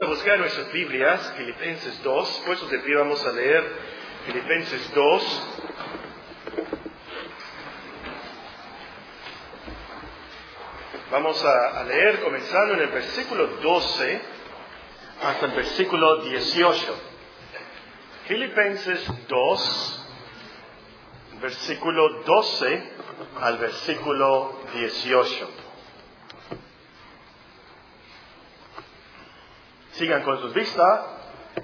a buscar nuestras Biblias, Filipenses 2, pues de pie vamos a leer Filipenses 2. Vamos a, a, leer comenzando en el versículo 12 hasta el versículo 18. Filipenses 2, versículo 12 al versículo 18. Sigan con sus vistas.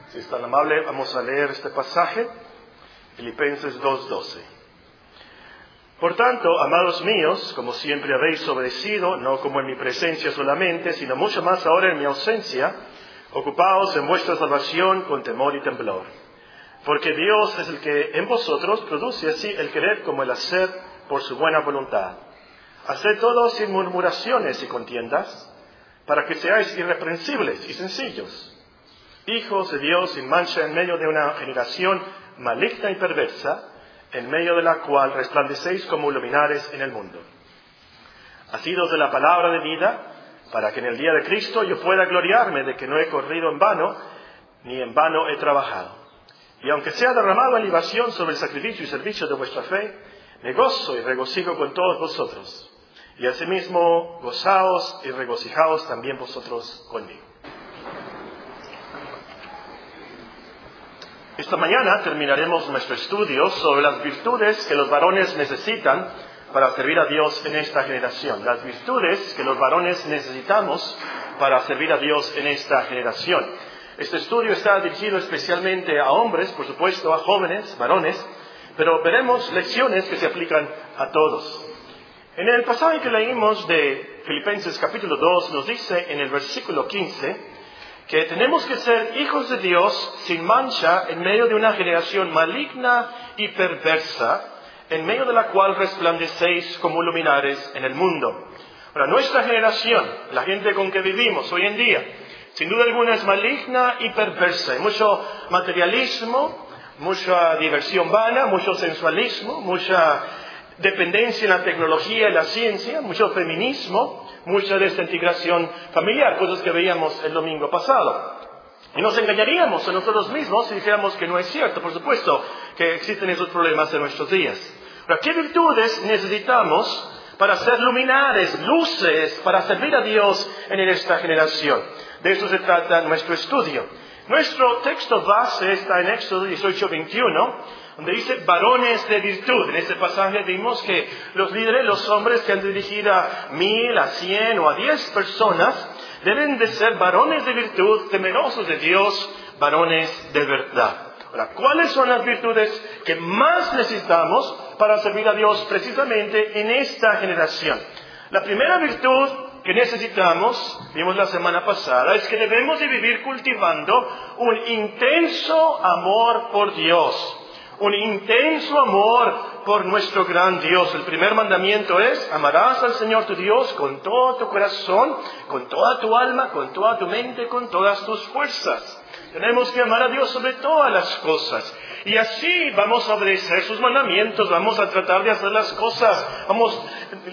Si es tan amable, vamos a leer este pasaje. Filipenses 2.12. Por tanto, amados míos, como siempre habéis obedecido, no como en mi presencia solamente, sino mucho más ahora en mi ausencia, ocupaos en vuestra salvación con temor y temblor. Porque Dios es el que en vosotros produce así el querer como el hacer por su buena voluntad. Haced todo sin murmuraciones y contiendas para que seáis irreprensibles y sencillos, hijos de Dios sin mancha en medio de una generación maligna y perversa, en medio de la cual resplandecéis como luminares en el mundo. Asidos de la palabra de vida, para que en el día de Cristo yo pueda gloriarme de que no he corrido en vano, ni en vano he trabajado. Y aunque sea derramado en libación sobre el sacrificio y servicio de vuestra fe, me gozo y regocijo con todos vosotros y asimismo, gozaos y regocijaos también vosotros conmigo. Esta mañana terminaremos nuestro estudio sobre las virtudes que los varones necesitan para servir a Dios en esta generación. Las virtudes que los varones necesitamos para servir a Dios en esta generación. Este estudio está dirigido especialmente a hombres, por supuesto, a jóvenes, varones, pero veremos lecciones que se aplican a todos. En el pasaje que leímos de Filipenses capítulo 2 nos dice en el versículo 15 que tenemos que ser hijos de Dios sin mancha en medio de una generación maligna y perversa, en medio de la cual resplandecéis como luminares en el mundo. Ahora, nuestra generación, la gente con que vivimos hoy en día, sin duda alguna es maligna y perversa. Hay mucho materialismo, mucha diversión vana, mucho sensualismo, mucha dependencia en la tecnología y la ciencia, mucho feminismo, mucha desintegración familiar, cosas que veíamos el domingo pasado. Y nos engañaríamos a nosotros mismos si dijéramos que no es cierto, por supuesto que existen esos problemas en nuestros días. Pero ¿qué virtudes necesitamos para ser luminares, luces, para servir a Dios en esta generación? De eso se trata nuestro estudio. Nuestro texto base está en Éxodo 18, 21 donde dice varones de virtud. En este pasaje vimos que los líderes, los hombres que han dirigido a mil, a cien o a diez personas, deben de ser varones de virtud, temerosos de Dios, varones de verdad. Ahora, ¿cuáles son las virtudes que más necesitamos para servir a Dios precisamente en esta generación? La primera virtud que necesitamos, vimos la semana pasada, es que debemos de vivir cultivando un intenso amor por Dios un intenso amor por nuestro gran Dios. El primer mandamiento es, amarás al Señor tu Dios con todo tu corazón, con toda tu alma, con toda tu mente, con todas tus fuerzas. Tenemos que amar a Dios sobre todas las cosas. Y así vamos a obedecer sus mandamientos, vamos a tratar de hacer las cosas, vamos,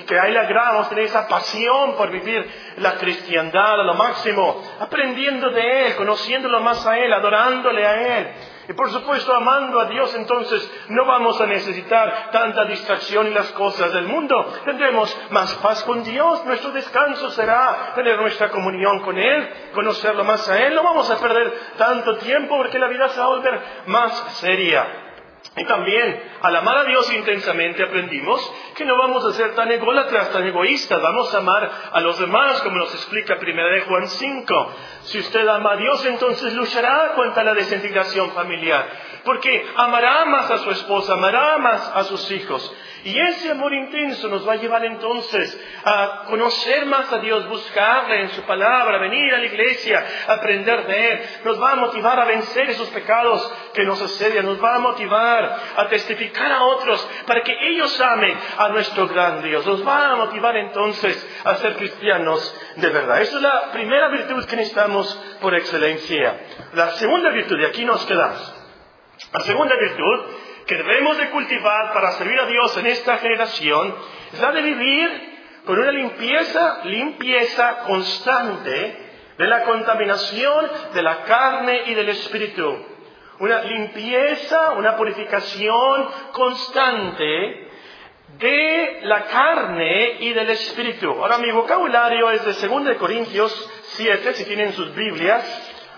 que hay la gran, vamos a tener esa pasión por vivir la cristiandad a lo máximo, aprendiendo de Él, conociéndolo más a Él, adorándole a Él. Y por supuesto, amando a Dios, entonces no vamos a necesitar tanta distracción en las cosas del mundo. Tendremos más paz con Dios. Nuestro descanso será tener nuestra comunión con Él, conocerlo más a Él. No vamos a perder tanto tiempo porque la vida se va a volver más seria. Y también, al amar a Dios intensamente, aprendimos que no vamos a ser tan ególatras, tan egoístas. Vamos a amar a los demás, como nos explica 1 de Juan 5. Si usted ama a Dios, entonces luchará contra la desintegración familiar. Porque amará más a su esposa, amará más a sus hijos. Y ese amor intenso nos va a llevar entonces a conocer más a Dios, buscarle en su palabra, venir a la iglesia, aprender de Él. Nos va a motivar a vencer esos pecados que nos asedian, nos va a motivar a testificar a otros para que ellos amen a nuestro gran Dios. Nos va a motivar entonces a ser cristianos de verdad. Esa es la primera virtud que necesitamos por excelencia. La segunda virtud, y aquí nos quedamos. La segunda virtud que debemos de cultivar para servir a Dios en esta generación es la de vivir con una limpieza, limpieza constante de la contaminación de la carne y del espíritu. Una limpieza, una purificación constante de la carne y del espíritu. Ahora mi vocabulario es de 2 Corintios 7, si tienen sus Biblias,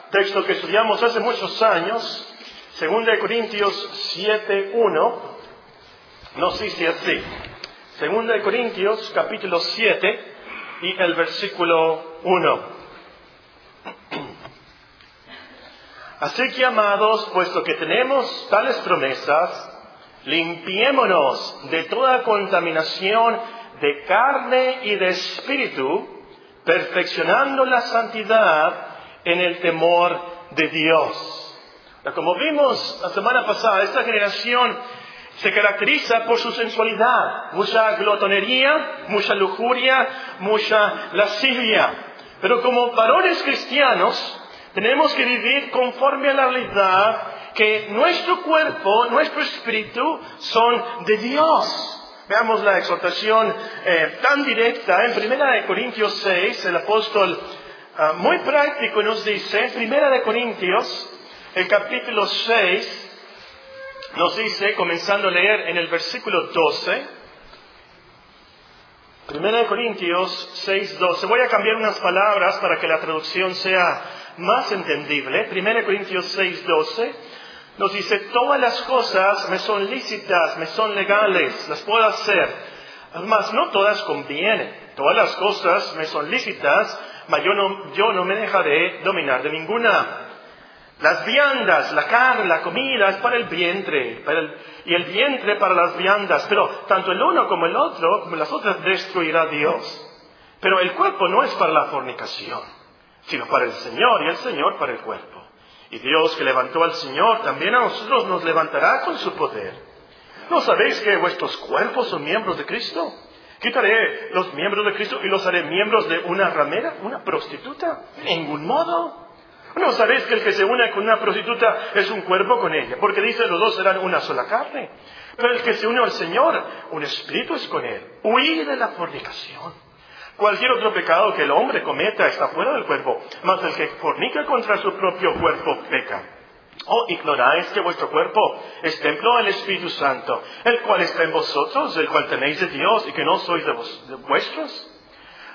texto que estudiamos hace muchos años. 2 Corintios 7, 1, nos dice así. 2 Corintios capítulo 7 y el versículo 1. Así que, amados, puesto que tenemos tales promesas, limpiémonos de toda contaminación de carne y de espíritu, perfeccionando la santidad en el temor de Dios. Como vimos la semana pasada, esta generación se caracteriza por su sensualidad, mucha glotonería, mucha lujuria, mucha lascivia. Pero como varones cristianos, tenemos que vivir conforme a la realidad que nuestro cuerpo, nuestro espíritu son de Dios. Veamos la exhortación eh, tan directa en Primera de Corintios 6, el apóstol ah, muy práctico nos dice, Primera de Corintios, el capítulo 6, nos dice, comenzando a leer en el versículo 12, Primera de Corintios 6, 12. Voy a cambiar unas palabras para que la traducción sea más entendible. Primera de Corintios 6, 12 nos dice, todas las cosas me son lícitas, me son legales, las puedo hacer. Además, no todas convienen. Todas las cosas me son lícitas, pero yo no, yo no me dejaré dominar de ninguna. Las viandas, la carne, la comida es para el vientre, y el vientre para las viandas, pero tanto el uno como el otro, como las otras, destruirá Dios. Pero el cuerpo no es para la fornicación, sino para el Señor, y el Señor para el cuerpo. Y Dios que levantó al Señor, también a nosotros nos levantará con su poder. ¿No sabéis que vuestros cuerpos son miembros de Cristo? Quitaré los miembros de Cristo y los haré miembros de una ramera, una prostituta. De ningún modo. ¿No sabéis que el que se une con una prostituta es un cuerpo con ella? Porque dice los dos serán una sola carne. Pero el que se une al Señor, un espíritu es con él. Huir de la fornicación. Cualquier otro pecado que el hombre cometa está fuera del cuerpo, mas el que fornica contra su propio cuerpo peca. ¿O ignoráis que vuestro cuerpo es templo del Espíritu Santo, el cual está en vosotros, el cual tenéis de Dios y que no sois de, de vuestros?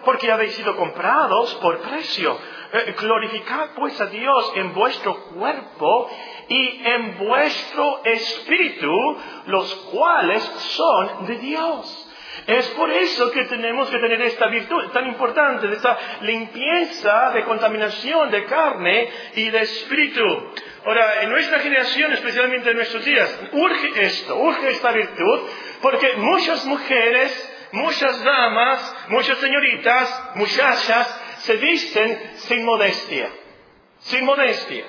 Porque habéis sido comprados por precio. Eh, glorificad pues a Dios en vuestro cuerpo y en vuestro espíritu, los cuales son de Dios. Es por eso que tenemos que tener esta virtud tan importante, de esta limpieza de contaminación de carne y de espíritu. Ahora, en nuestra generación, especialmente en nuestros días, urge esto, urge esta virtud, porque muchas mujeres, muchas damas, muchas señoritas, muchachas, se visten sin modestia, sin modestia.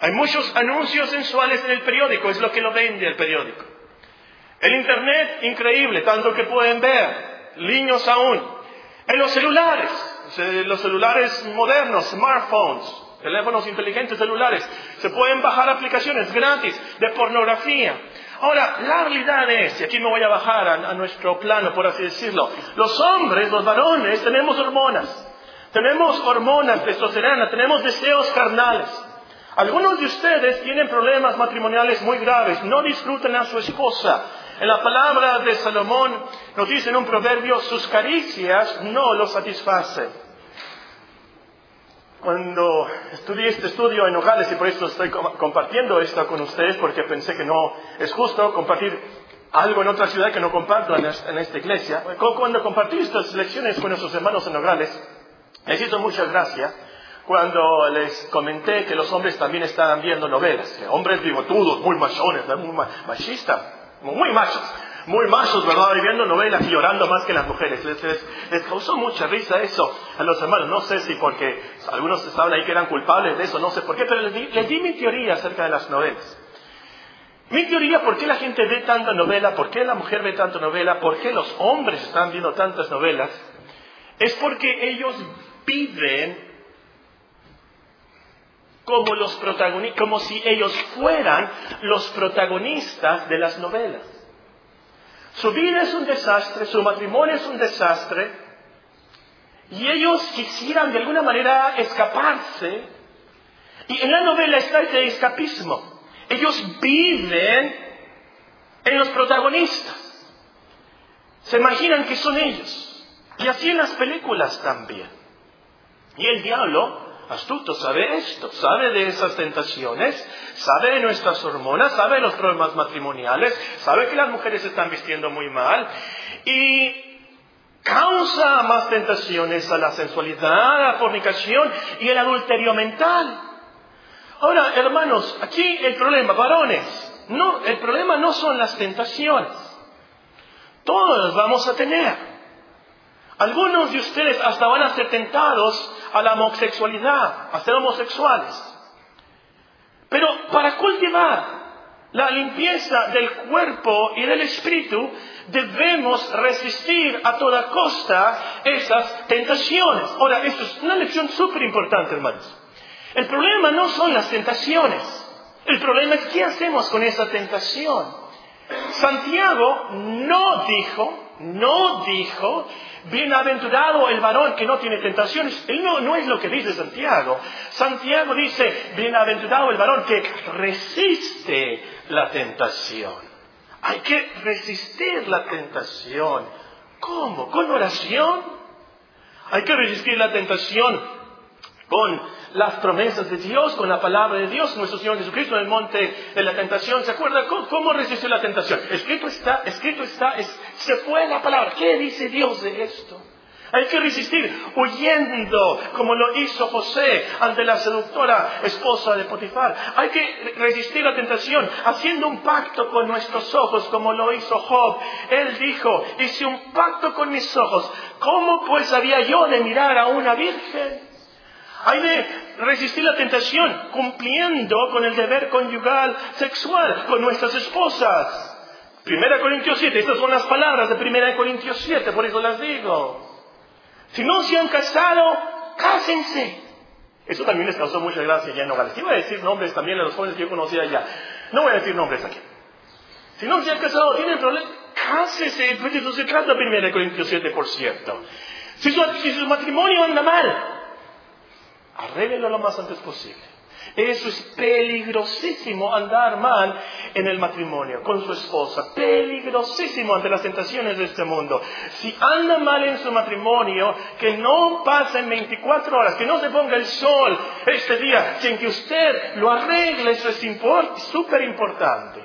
Hay muchos anuncios sensuales en el periódico, es lo que lo vende el periódico. El Internet, increíble, tanto que pueden ver, niños aún. En los celulares, los celulares modernos, smartphones, teléfonos inteligentes celulares, se pueden bajar aplicaciones gratis de pornografía. Ahora, la realidad es, y aquí me voy a bajar a, nuestro plano, por así decirlo, los hombres, los varones, tenemos hormonas. Tenemos hormonas, testosterona, tenemos deseos carnales. Algunos de ustedes tienen problemas matrimoniales muy graves, no disfrutan a su esposa. En la palabra de Salomón nos dice en un proverbio, sus caricias no lo satisfacen. Cuando estudié este estudio en Nogales, y por eso estoy compartiendo esto con ustedes, porque pensé que no es justo compartir algo en otra ciudad que no comparto en esta iglesia. Cuando compartí estas lecciones con nuestros hermanos en Nogales, les hizo mucha gracia cuando les comenté que los hombres también estaban viendo novelas, hombres bigotudos, muy machones, muy machistas, muy machos, muy machos, ¿verdad? viendo novelas y llorando más que las mujeres. Les, causó mucha risa eso a los hermanos. No sé si porque algunos estaban ahí que eran culpables de eso, no sé por qué, pero les di, les di mi teoría acerca de las novelas. Mi teoría, ¿por qué la gente ve tanta novela? ¿Por qué la mujer ve tanta novela? ¿Por qué los hombres están viendo tantas novelas? Es porque ellos viven como, los protagonistas, como si ellos fueran los protagonistas de las novelas. Su vida es un desastre, su matrimonio es un desastre, Y ellos quisieran de alguna manera escaparse. Y en la novela está este escapismo. Ellos viven en los protagonistas. Se imaginan que son ellos. Y así en las películas también. Y el diablo, astuto, sabe esto, sabe de esas tentaciones, sabe de nuestras hormonas, sabe de los problemas matrimoniales, sabe que las mujeres se están vistiendo muy mal y causa más tentaciones a la sensualidad, a la fornicación y el adulterio mental. Ahora, hermanos, aquí el problema, varones, no, el problema no son las tentaciones. Todos las vamos a tener. Algunos de ustedes hasta van a ser tentados a la homosexualidad, a ser homosexuales. Pero para cultivar la limpieza del cuerpo y del espíritu, debemos resistir a toda costa esas tentaciones. Ahora, esto es una lección súper importante, hermanos. El problema no son las tentaciones. El problema es qué hacemos con esa tentación. Santiago no dijo, no dijo Bienaventurado el varón que no tiene tentaciones. Él no, no es lo que dice Santiago. Santiago dice, bienaventurado el varón que resiste la tentación. Hay que resistir la tentación. ¿Cómo? ¿Con oración? Hay que resistir la tentación con las promesas de Dios, con la palabra de Dios, nuestro Señor Jesucristo en el monte de la tentación. ¿Se acuerda cómo, resistió la tentación? Escrito está, escrito está, se fue la palabra. ¿Qué dice Dios de esto? Hay que resistir huyendo, como lo hizo José ante la seductora esposa de Potifar. Hay que resistir la tentación haciendo un pacto con nuestros ojos, como lo hizo Job. Él dijo, hice un pacto con mis ojos. ¿Cómo pues había yo de mirar a una virgen? Hay de resistir la tentación cumpliendo con el deber conyugal sexual con nuestras esposas. Primera Corintios 7, estas son las palabras de Primera Corintios 7, por eso las digo. Si no se han casado, cásense. Eso también les causó mucha gracia ya en Nogales. Iba a decir nombres también a los jóvenes que yo conocía allá. No voy a decir nombres aquí. Si no se han casado, tienen problemas, cásense. Pues eso se trata Primera Corintios 7, por cierto. Si su, matrimonio anda mal, Arréglelo lo más antes posible. Eso es peligrosísimo andar mal en el matrimonio, con su esposa. Peligrosísimo ante las tentaciones de este mundo. Si anda mal en su matrimonio, que no pasen 24 horas, que no se ponga el sol este día sin que usted lo arregle. Eso es súper importante.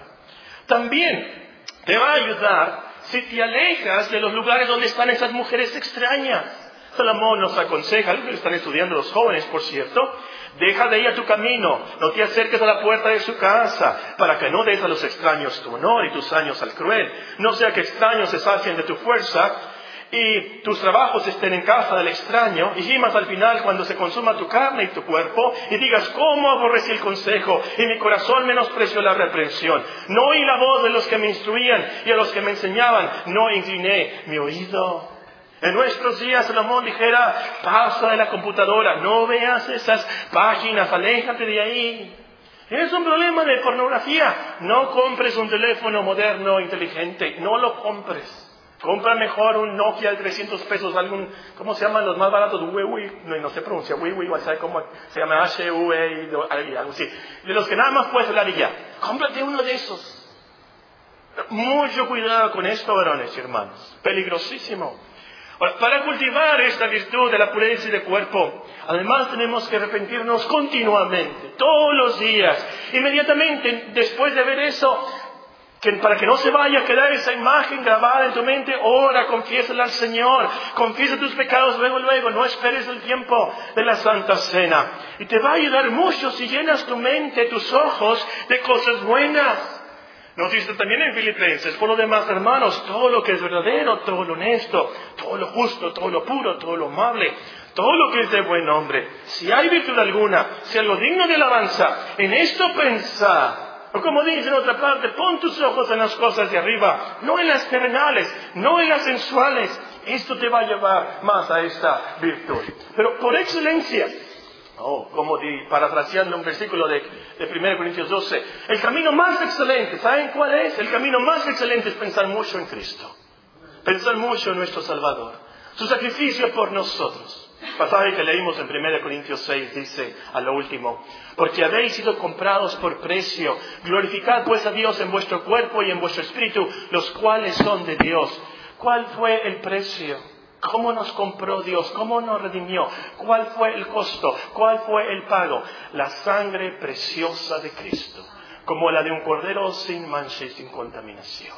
También te va a ayudar si te alejas de los lugares donde están esas mujeres extrañas. Salomón nos aconseja, lo que están estudiando los jóvenes, por cierto, deja de ella tu camino, no te acerques a la puerta de su casa, para que no des a los extraños tu honor y tus años al cruel, no sea que extraños se sacien de tu fuerza y tus trabajos estén en casa del extraño, y gimas al final cuando se consuma tu carne y tu cuerpo, y digas, ¿cómo aborrecí el consejo? Y mi corazón menospreció la reprensión. No oí la voz de los que me instruían y a los que me enseñaban, no incliné mi oído. En nuestros días Salomón dijera, pasa de la computadora, no veas esas páginas, aléjate de ahí. Es un problema de pornografía. No compres un teléfono moderno, inteligente, no lo compres. Compra mejor un Nokia de 300 pesos, algún, ¿cómo se llaman los más baratos? Huawei, no, no se pronuncia Huawei, ¿sabes cómo se llama? H-U-E, algo así. De los que nada más puedes hablar y ya. Cómprate uno de esos. Mucho cuidado con esto, varones y hermanos. Peligrosísimo para cultivar esta virtud de la pureza de cuerpo, además tenemos que arrepentirnos continuamente, todos los días, inmediatamente después de ver eso, para que no se vaya a quedar esa imagen grabada en tu mente, ora, confiésala al Señor, confiesa tus pecados luego, luego, no esperes el tiempo de la Santa Cena. Y te va a ayudar mucho si llenas tu mente, tus ojos de cosas buenas. Nos dice también en Filipenses, por lo demás, hermanos, todo lo que es verdadero, todo lo honesto, todo lo justo, todo lo puro, todo lo amable, todo lo que es de buen nombre, si hay virtud alguna, si algo digno de alabanza, en esto pensar. O como dice en otra parte, pon tus ojos en las cosas de arriba, no en las terrenales, no en las sensuales. Esto te va a llevar más a esta virtud. Pero por excelencia, Oh, como parafraseando un versículo de, de 1 Corintios 12, el camino más excelente, ¿saben cuál es? El camino más excelente es pensar mucho en Cristo, pensar mucho en nuestro Salvador. su sacrificio por nosotros. El pasaje que leímos en 1 Corintios 6 dice a lo último, porque habéis sido comprados por precio, glorificad pues a Dios en vuestro cuerpo y en vuestro espíritu, los cuales son de Dios. ¿Cuál fue el precio? ¿Cómo nos compró Dios? ¿Cómo nos redimió? ¿Cuál fue el costo? ¿Cuál fue el pago? La sangre preciosa de Cristo, como la de un cordero sin mancha y sin contaminación.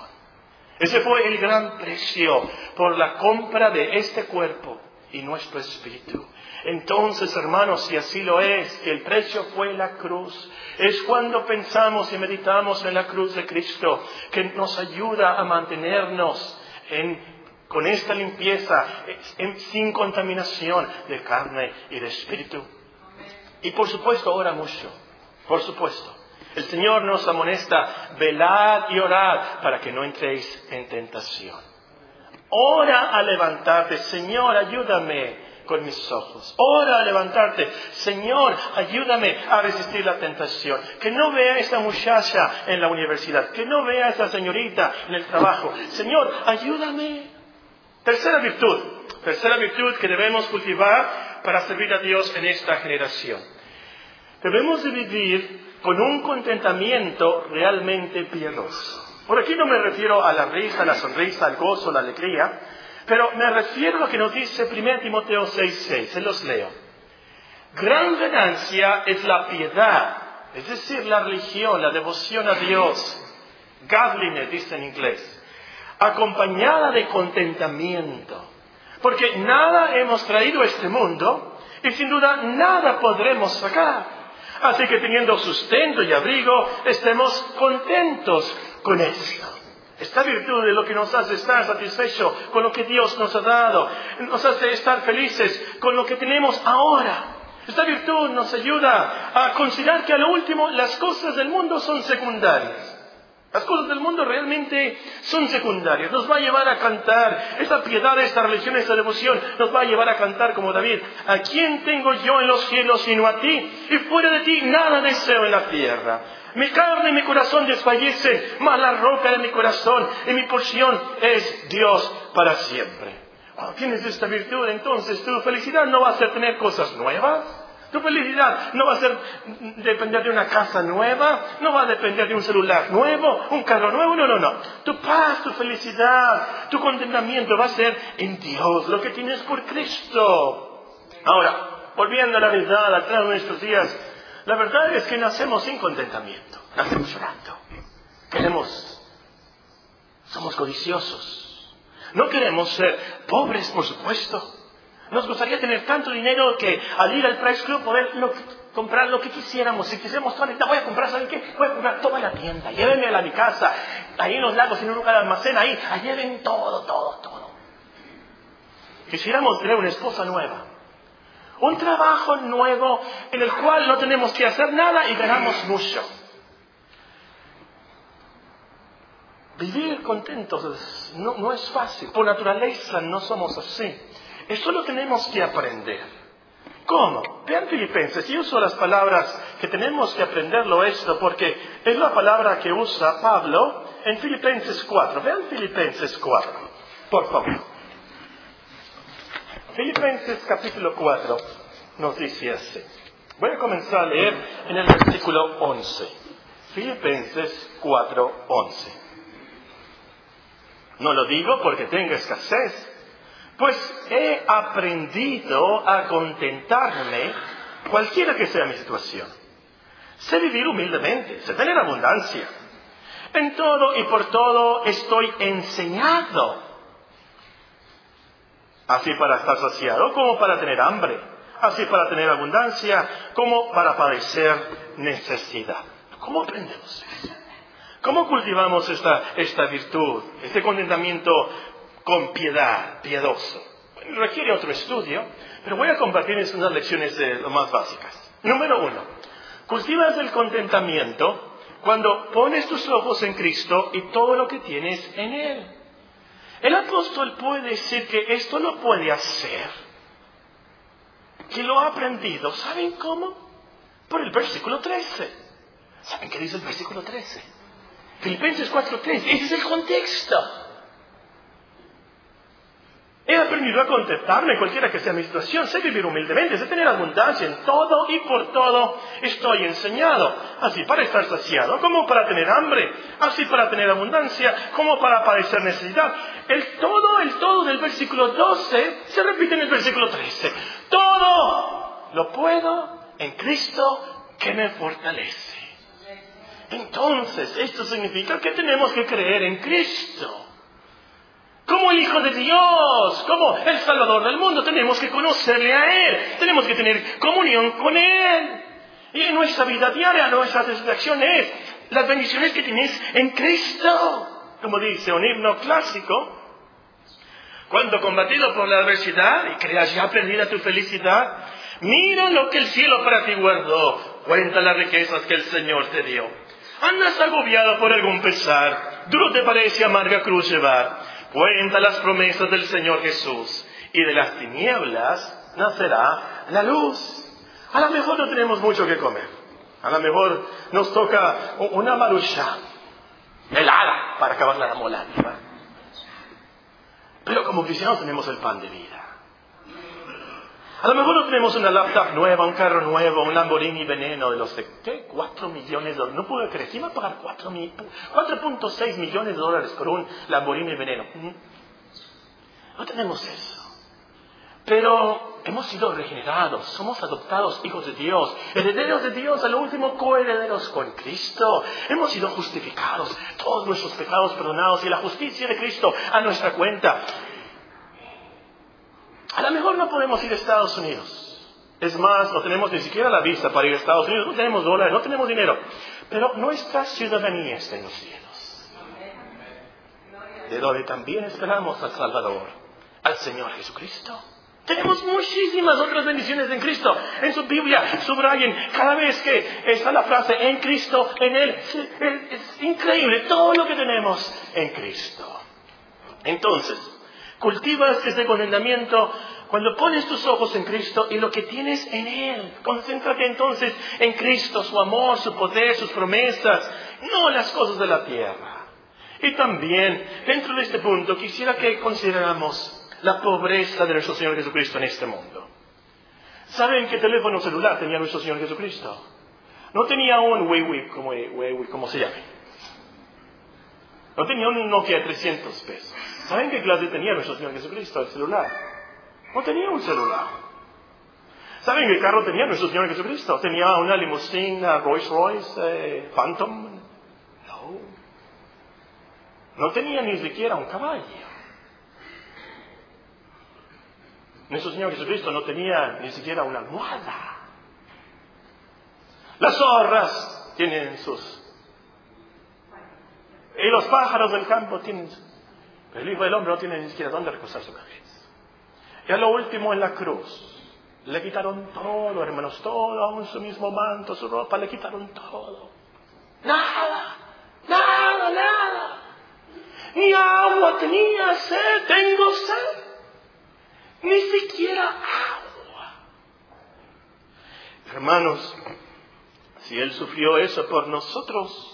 Ese fue el gran precio por la compra de este cuerpo y nuestro espíritu. Entonces, hermanos, si así lo es, que el precio fue la cruz, es cuando pensamos y meditamos en la cruz de Cristo, que nos ayuda a mantenernos con esta limpieza, sin contaminación de carne y de espíritu. Y por supuesto, ora mucho, por supuesto. El Señor nos amonesta, velad y orad para que no entréis en tentación. Ora a levantarte, Señor, ayúdame con mis ojos. Ora a levantarte, Señor, ayúdame a resistir la tentación. Que no vea a esa muchacha en la universidad, que no vea a esa señorita en el trabajo. Señor, ayúdame. Tercera virtud, tercera virtud que debemos cultivar para servir a Dios en esta generación. Debemos de vivir con un contentamiento realmente piadoso. Por aquí no me refiero a la risa, la sonrisa, al gozo, la alegría, pero me refiero a lo que nos dice 1 Timoteo 6:6, se los leo. Gran ganancia es la piedad, es decir, la religión, la devoción a Dios, godliness dice en inglés, acompañada de contentamiento, porque nada hemos traído a este mundo y sin duda nada podremos sacar. Así que teniendo sustento y abrigo, estemos contentos con esto. Esta virtud de lo que nos hace estar satisfechos con lo que Dios nos ha dado, nos hace estar felices con lo que tenemos ahora. Esta virtud nos ayuda a considerar que a lo último las cosas del mundo son secundarias. Las cosas del mundo realmente son secundarias. Nos va a llevar a cantar. Esta piedad, esta religión, esta devoción nos va a llevar a cantar como David. ¿A quién tengo yo en los cielos sino a ti? Y fuera de ti nada deseo en la tierra. Mi carne y mi corazón desfallecen, mas la roca de mi corazón y mi porción es Dios para siempre. Cuando tienes esta virtud, entonces tu felicidad no va a ser tener cosas nuevas. Tu felicidad no va a ser depender de una casa nueva, no va a depender de un celular nuevo, un carro nuevo, no, no, no. Tu paz, tu felicidad, tu contentamiento va a ser en Dios, lo que tienes por Cristo. Ahora, volviendo a la verdad, atrás de nuestros días, la verdad es que nacemos sin contentamiento, nacemos llorando. Queremos, somos codiciosos. No queremos ser pobres, por supuesto. Nos gustaría tener tanto dinero que al ir al Price Club poder comprar lo que quisiéramos. Si quisiéramos toda la voy a comprar, ¿saben qué? Voy a comprar toda la tienda, llévenme a mi casa, ahí en los lagos, en un lugar de almacén, ahí, ahí lleven todo, todo, todo. Quisiéramos tener una esposa nueva un trabajo nuevo en el cual no tenemos que hacer nada y ganamos mucho. Vivir contentos no, no es fácil. Por naturaleza no somos así. Eso lo tenemos que aprender. ¿Cómo? Vean Filipenses. Y uso las palabras que tenemos que aprenderlo esto porque es la palabra que usa Pablo en Filipenses 4. Vean Filipenses 4, por favor. Filipenses capítulo 4 nos dice así. Voy a comenzar a leer en el versículo 11. Filipenses 4, 11. No lo digo porque tenga escasez, pues he aprendido a contentarme cualquiera que sea mi situación. Sé vivir humildemente, sé tener abundancia. En todo y por todo estoy enseñado así para estar saciado como para tener hambre, así para tener abundancia como para padecer necesidad. ¿Cómo aprendemos eso? ¿Cómo cultivamos esta, esta virtud, este contentamiento con piedad, piadoso? requiere otro estudio, pero voy a compartirles unas lecciones de lo más básicas. Número uno, cultivas el contentamiento cuando pones tus ojos en Cristo y todo lo que tienes en Él. El apóstol puede decir que esto lo puede hacer, que lo ha aprendido. ¿Saben cómo? Por el versículo 13. ¿Saben qué dice el versículo 13? Filipenses 4.13. Ese es el contexto. He aprendido a contentarme cualquiera que sea mi situación. Sé vivir humildemente, sé tener abundancia en todo y por todo estoy enseñado. Así para estar saciado, como para tener hambre. Así para tener abundancia, como para padecer necesidad. El todo, el todo del versículo 12 se repite en el versículo 13. Todo lo puedo en Cristo que me fortalece. Entonces, esto significa que tenemos que creer en Cristo como el Hijo de Dios, como el Salvador del mundo. Tenemos que conocerle a Él, tenemos que tener comunión con Él. Y en nuestra vida diaria, nuestra satisfacción es las bendiciones que tienes en Cristo. Como dice un himno clásico, cuando combatido por la adversidad y creas ya perdida tu felicidad, mira lo que el cielo para ti guardó, cuenta las riquezas que el Señor te dio. Andas agobiado por algún pesar, duro te parece amarga cruz llevar. Cuenta las promesas del Señor Jesús y de las tinieblas nacerá la luz. A lo mejor no tenemos mucho que comer. A lo mejor nos toca una marucha helada para acabar la molancia. Pero como cristianos tenemos el pan de vida. A lo mejor no tenemos una laptop nueva, un carro nuevo, un Lamborghini veneno de los de, ¿qué? 4 millones de dólares. No puedo creer. ¿Quién va a pagar 4.6 millones de dólares por un Lamborghini veneno? ¿Mm? No tenemos eso. Pero hemos sido regenerados, somos adoptados hijos de Dios, herederos de Dios, al último coherederos con Cristo. Hemos sido justificados, todos nuestros pecados perdonados y la justicia de Cristo a nuestra cuenta. A lo mejor no podemos ir a Estados Unidos. Es más, no tenemos ni siquiera la visa para ir a Estados Unidos, no tenemos dólares, no tenemos dinero. Pero nuestra ciudadanía está en los cielos. De donde también esperamos al Salvador, al Señor Jesucristo. Tenemos muchísimas otras bendiciones en Cristo. En su Biblia subrayen cada vez que está la frase en Cristo, en Él. Es increíble todo lo que tenemos en Cristo. Entonces, Cultivas ese contentamiento cuando pones tus ojos en Cristo y lo que tienes en Él. Concéntrate entonces en Cristo, su amor, su poder, sus promesas, no las cosas de la tierra. Y también, dentro de este punto, quisiera que consideramos la pobreza de nuestro Señor Jesucristo en este mundo. ¿Saben qué teléfono celular tenía nuestro Señor Jesucristo? No tenía un Huawei, como, como se llame. No tenía un Nokia de 300 pesos. ¿Saben qué clase tenía nuestro Señor Jesucristo? El celular. No tenía un celular. ¿Saben qué carro tenía nuestro Señor Jesucristo? Tenía una limusina Rolls Royce eh, Phantom. No. No tenía ni siquiera un caballo. Nuestro Señor Jesucristo no tenía ni siquiera una almohada. Las zorras tienen sus... Y los pájaros del campo tienen sus... Pero el Hijo del Hombre no tiene ni siquiera dónde recostar su cabeza. Y a lo último en la cruz. Le quitaron todo, hermanos, todo, aún su mismo manto, su ropa, le quitaron todo. Nada, nada, nada. Ni agua tenía sed, tengo sed. Ni siquiera agua. Hermanos, si Él sufrió eso por nosotros,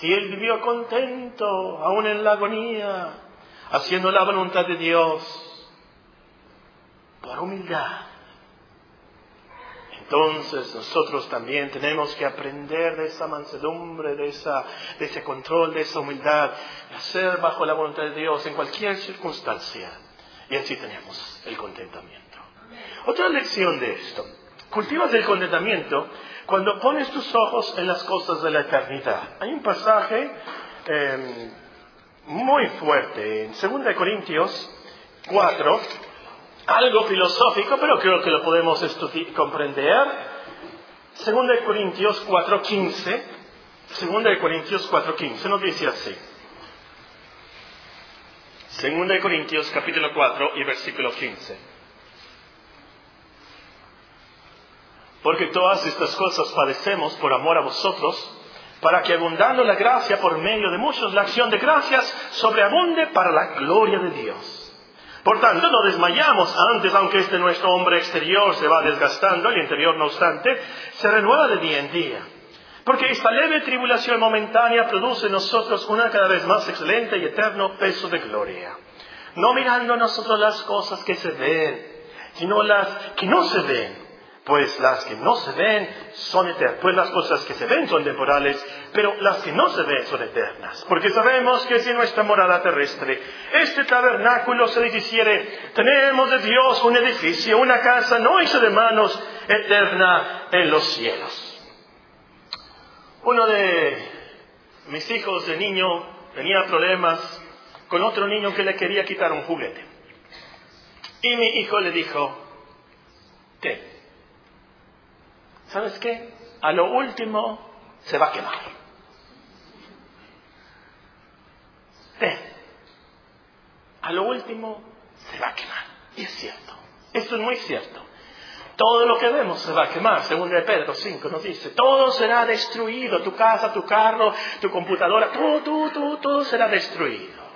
si él vivió contento, aún en la agonía, haciendo la voluntad de Dios, por humildad. Entonces nosotros también tenemos que aprender de esa mansedumbre, de, esa, de ese control, de esa humildad, hacer bajo la voluntad de Dios en cualquier circunstancia. Y así tenemos el contentamiento. Otra lección de esto. Cultivas el contentamiento cuando pones tus ojos en las cosas de la eternidad. Hay un pasaje em, muy fuerte en 2 Corintios 4, algo filosófico, pero creo que lo podemos comprender. 2 Corintios 4, 15. 2 Corintios 4, 15 nos dice así. 2 Corintios capítulo 4 y versículo 15. Porque todas estas cosas padecemos por amor a vosotros, para que abundando la gracia por medio de muchos, la acción de gracias sobreabunde para la gloria de Dios. Por tanto, no desmayamos antes, aunque este nuestro hombre exterior se va desgastando, el interior, no obstante, se renueva de día en día. Porque esta leve tribulación momentánea produce en nosotros una cada vez más excelente y eterno peso de gloria no mirando nosotros las cosas que se ven, sino las que no se ven. Pues las que no se ven son eternas. Pues las cosas que se ven son temporales, pero las que no se ven son eternas. Porque sabemos que si nuestra morada terrestre, este tabernáculo se les hiciere, tenemos de Dios un edificio, una casa no hecha de manos, eterna en los cielos. Uno de mis hijos de niño tenía problemas con otro niño que le quería quitar un juguete. Y mi hijo le dijo, ¿qué? ¿Sabes qué? A lo último se va a quemar. A lo último se va a quemar. Y es cierto. Esto es muy cierto. Todo lo que vemos se va a quemar, según de Pedro 5 nos dice. Todo será destruido, tu casa, tu carro, tu computadora, todo, todo, todo, todo será destruido.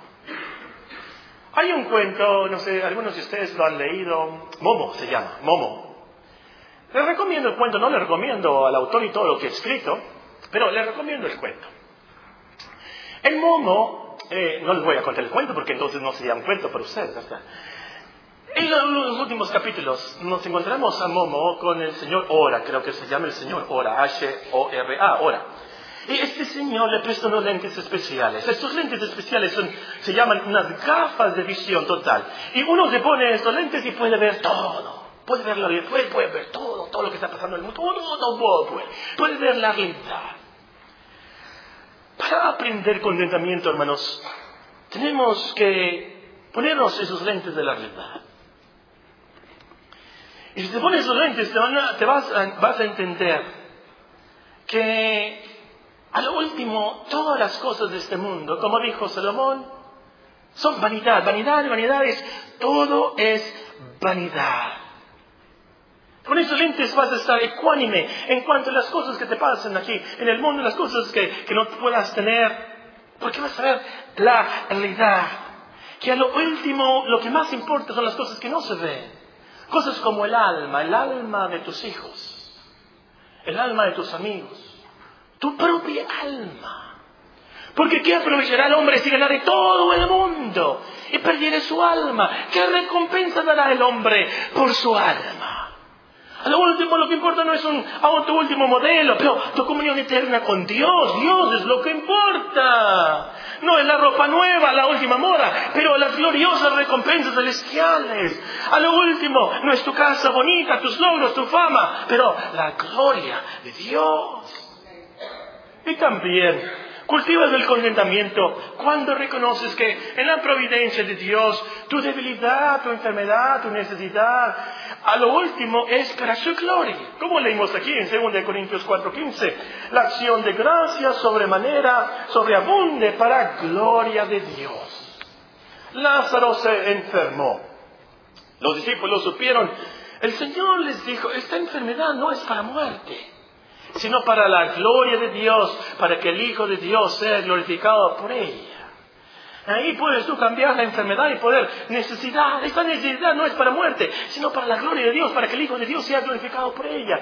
Hay un cuento, no sé, algunos de ustedes lo han leído, Momo se llama, Momo. Les recomiendo el cuento, no le recomiendo al autor y todo lo que he escrito, pero les recomiendo el cuento. El Momo, eh, no les voy a contar el cuento porque entonces no sería un cuento para ustedes, ¿verdad? En los últimos capítulos nos encontramos a Momo con el señor Ora, creo que se llama el señor Ora, H-O-R-A, Ora. Y este señor le presta unos lentes especiales. Estos lentes especiales se llaman unas gafas de visión total. Y uno se pone estos lentes y puede ver todo. Puede ver la puede, puede ver todo, todo lo que está pasando en el mundo. Todo, todo, puede, puede ver la realidad. Para aprender contentamiento, hermanos, tenemos que ponernos esos lentes de la realidad. Y si te pones esos lentes, te, vas, vas a entender que a lo último, todas las cosas de este mundo, como dijo Salomón, son vanidad, vanidad, vanidad es, todo es vanidad. Con esos lentes vas a estar ecuánime en cuanto a las cosas que te pasan aquí en el mundo, las cosas que, que no puedas tener, porque vas a ver la realidad. Que a lo último, lo que más importa son las cosas que no se ven. Cosas como el alma, el alma de tus hijos, el alma de tus amigos, tu propia alma. Porque ¿qué aprovechará el hombre si ganare todo el mundo y perdiere su alma? ¿Qué recompensa dará el hombre por su alma? A lo último lo que importa no es un auto último modelo, pero tu comunión eterna con Dios. Dios es lo que importa. No es la ropa nueva, la última moda, pero las gloriosas recompensas celestiales. A lo último no es tu casa bonita, tus logros, tu fama, pero la gloria de Dios. Y también cultivas el contentamiento cuando reconoces que en la providencia de Dios tu debilidad, tu enfermedad, tu necesidad, a lo último es para su gloria. Como leímos aquí en 2 Corintios 4:15, la acción de gracia sobremanera sobreabunde para gloria de Dios. Lázaro se enfermó. Los discípulos supieron, el Señor les dijo, esta enfermedad no es para muerte sino para la gloria de Dios, para que el Hijo de Dios sea glorificado por ella. Ahí puedes tú cambiar la enfermedad y poder necesidad. Esta necesidad no es para muerte, sino para la gloria de Dios, para que el Hijo de Dios sea glorificado por ella.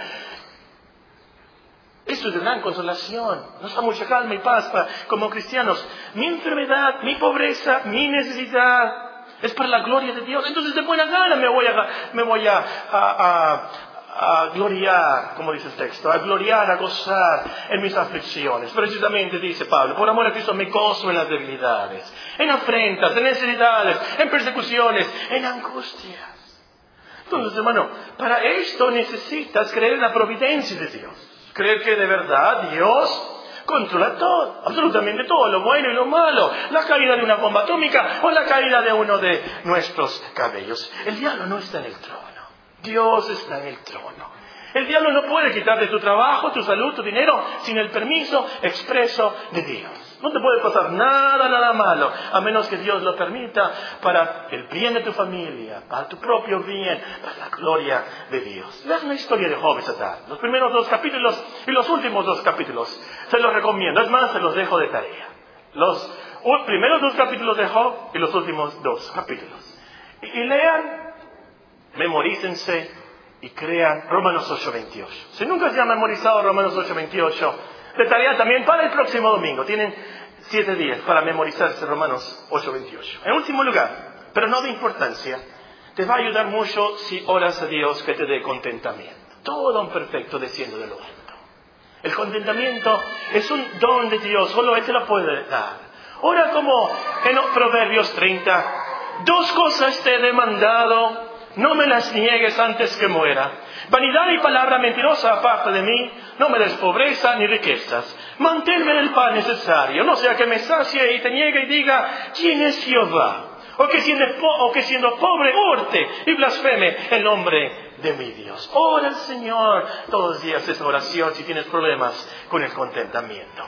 Eso es de gran consolación. Nos da mucha calma y paz como cristianos. Mi enfermedad, mi pobreza, mi necesidad es para la gloria de Dios. Entonces de buena gana me voy a, me voy a gloriar, como dice el texto, a gloriar, a gozar en mis aflicciones. Precisamente dice Pablo, por amor a Cristo me gozo en las debilidades, en afrentas, en necesidades, en persecuciones, en angustias. Entonces, hermano, para esto necesitas creer en la providencia de Dios. Creer que de verdad Dios controla todo, absolutamente todo, lo bueno y lo malo, la caída de una bomba atómica o la caída de uno de nuestros cabellos. El diablo no está en el trono. Dios está en el trono. El diablo no puede quitarte tu trabajo, tu salud, tu dinero sin el permiso expreso de Dios. No te puede pasar nada, nada malo, a menos que Dios lo permita para el bien de tu familia, para tu propio bien, para la gloria de Dios. Lees la historia de Job esta Los primeros dos capítulos y los últimos dos capítulos. Se los recomiendo. Es más, se los dejo de tarea. Los primeros dos capítulos de Job y los últimos dos capítulos. y lean memorícense y crean Romanos 8:28. Si nunca se han memorizado Romanos 8:28, de tarea también para el próximo domingo. Tienen siete días para memorizarse Romanos 8:28. En último lugar, pero no de importancia. Te va a ayudar mucho si oras a Dios que te dé contentamiento. Todo un perfecto desciende de lo alto. El contentamiento es un don de Dios, solo Él te lo puede dar. Ora como en Proverbios 30, dos cosas te he demandado, no me las niegues antes que muera. Vanidad y palabra mentirosa aparte de mí, no me des pobreza ni riquezas. Manténme el pan necesario, no sea que me sacie y te niegue y diga, ¿quién es Jehová? O que siendo, o que siendo pobre hurte y blasfeme el nombre de mi Dios. Ora Señor todos los días esa oración si tienes problemas con el contentamiento.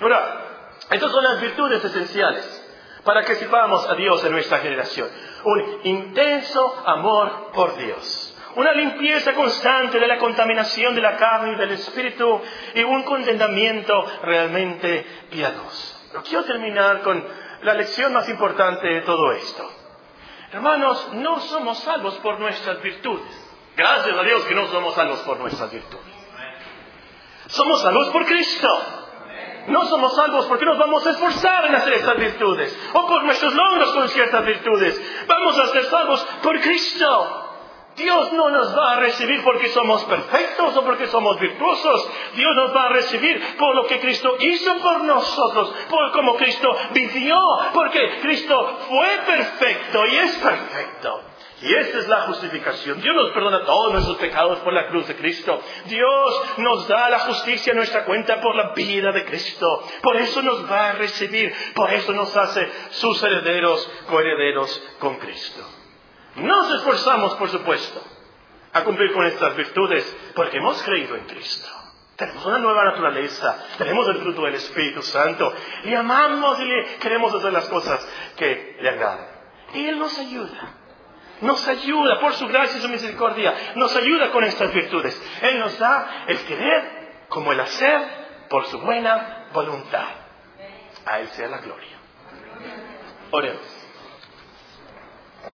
Ahora, estas son las virtudes esenciales para que sirvamos a Dios en nuestra generación. Un intenso amor por Dios. Una limpieza constante de la contaminación de la carne y del espíritu y un contentamiento realmente piadoso. Pero quiero terminar con la lección más importante de todo esto. Hermanos, no somos salvos por nuestras virtudes. Gracias a Dios que no somos salvos por nuestras virtudes. Somos salvos por Cristo. No somos salvos porque nos vamos a esforzar en hacer estas virtudes o por nuestros logros con ciertas virtudes. Vamos a ser salvos por Cristo. Dios no nos va a recibir porque somos perfectos o porque somos virtuosos. Dios nos va a recibir por lo que Cristo hizo por nosotros, por como Cristo vivió, porque Cristo fue perfecto y es perfecto. Y esta es la justificación. Dios nos perdona todos nuestros pecados por la cruz de Cristo. Dios nos da la justicia en nuestra cuenta por la vida de Cristo. Por eso nos va a recibir. Por eso nos hace sus herederos, coherederos con Cristo. Nos esforzamos, por supuesto, a cumplir con estas virtudes porque hemos creído en Cristo. Tenemos una nueva naturaleza, tenemos el fruto del Espíritu Santo y amamos y le queremos hacer las cosas que le agradan. Y Él nos ayuda. Nos ayuda por su gracia y su misericordia. Nos ayuda con estas virtudes. Él nos da el querer como el hacer por su buena voluntad. A Él sea la gloria. Oremos.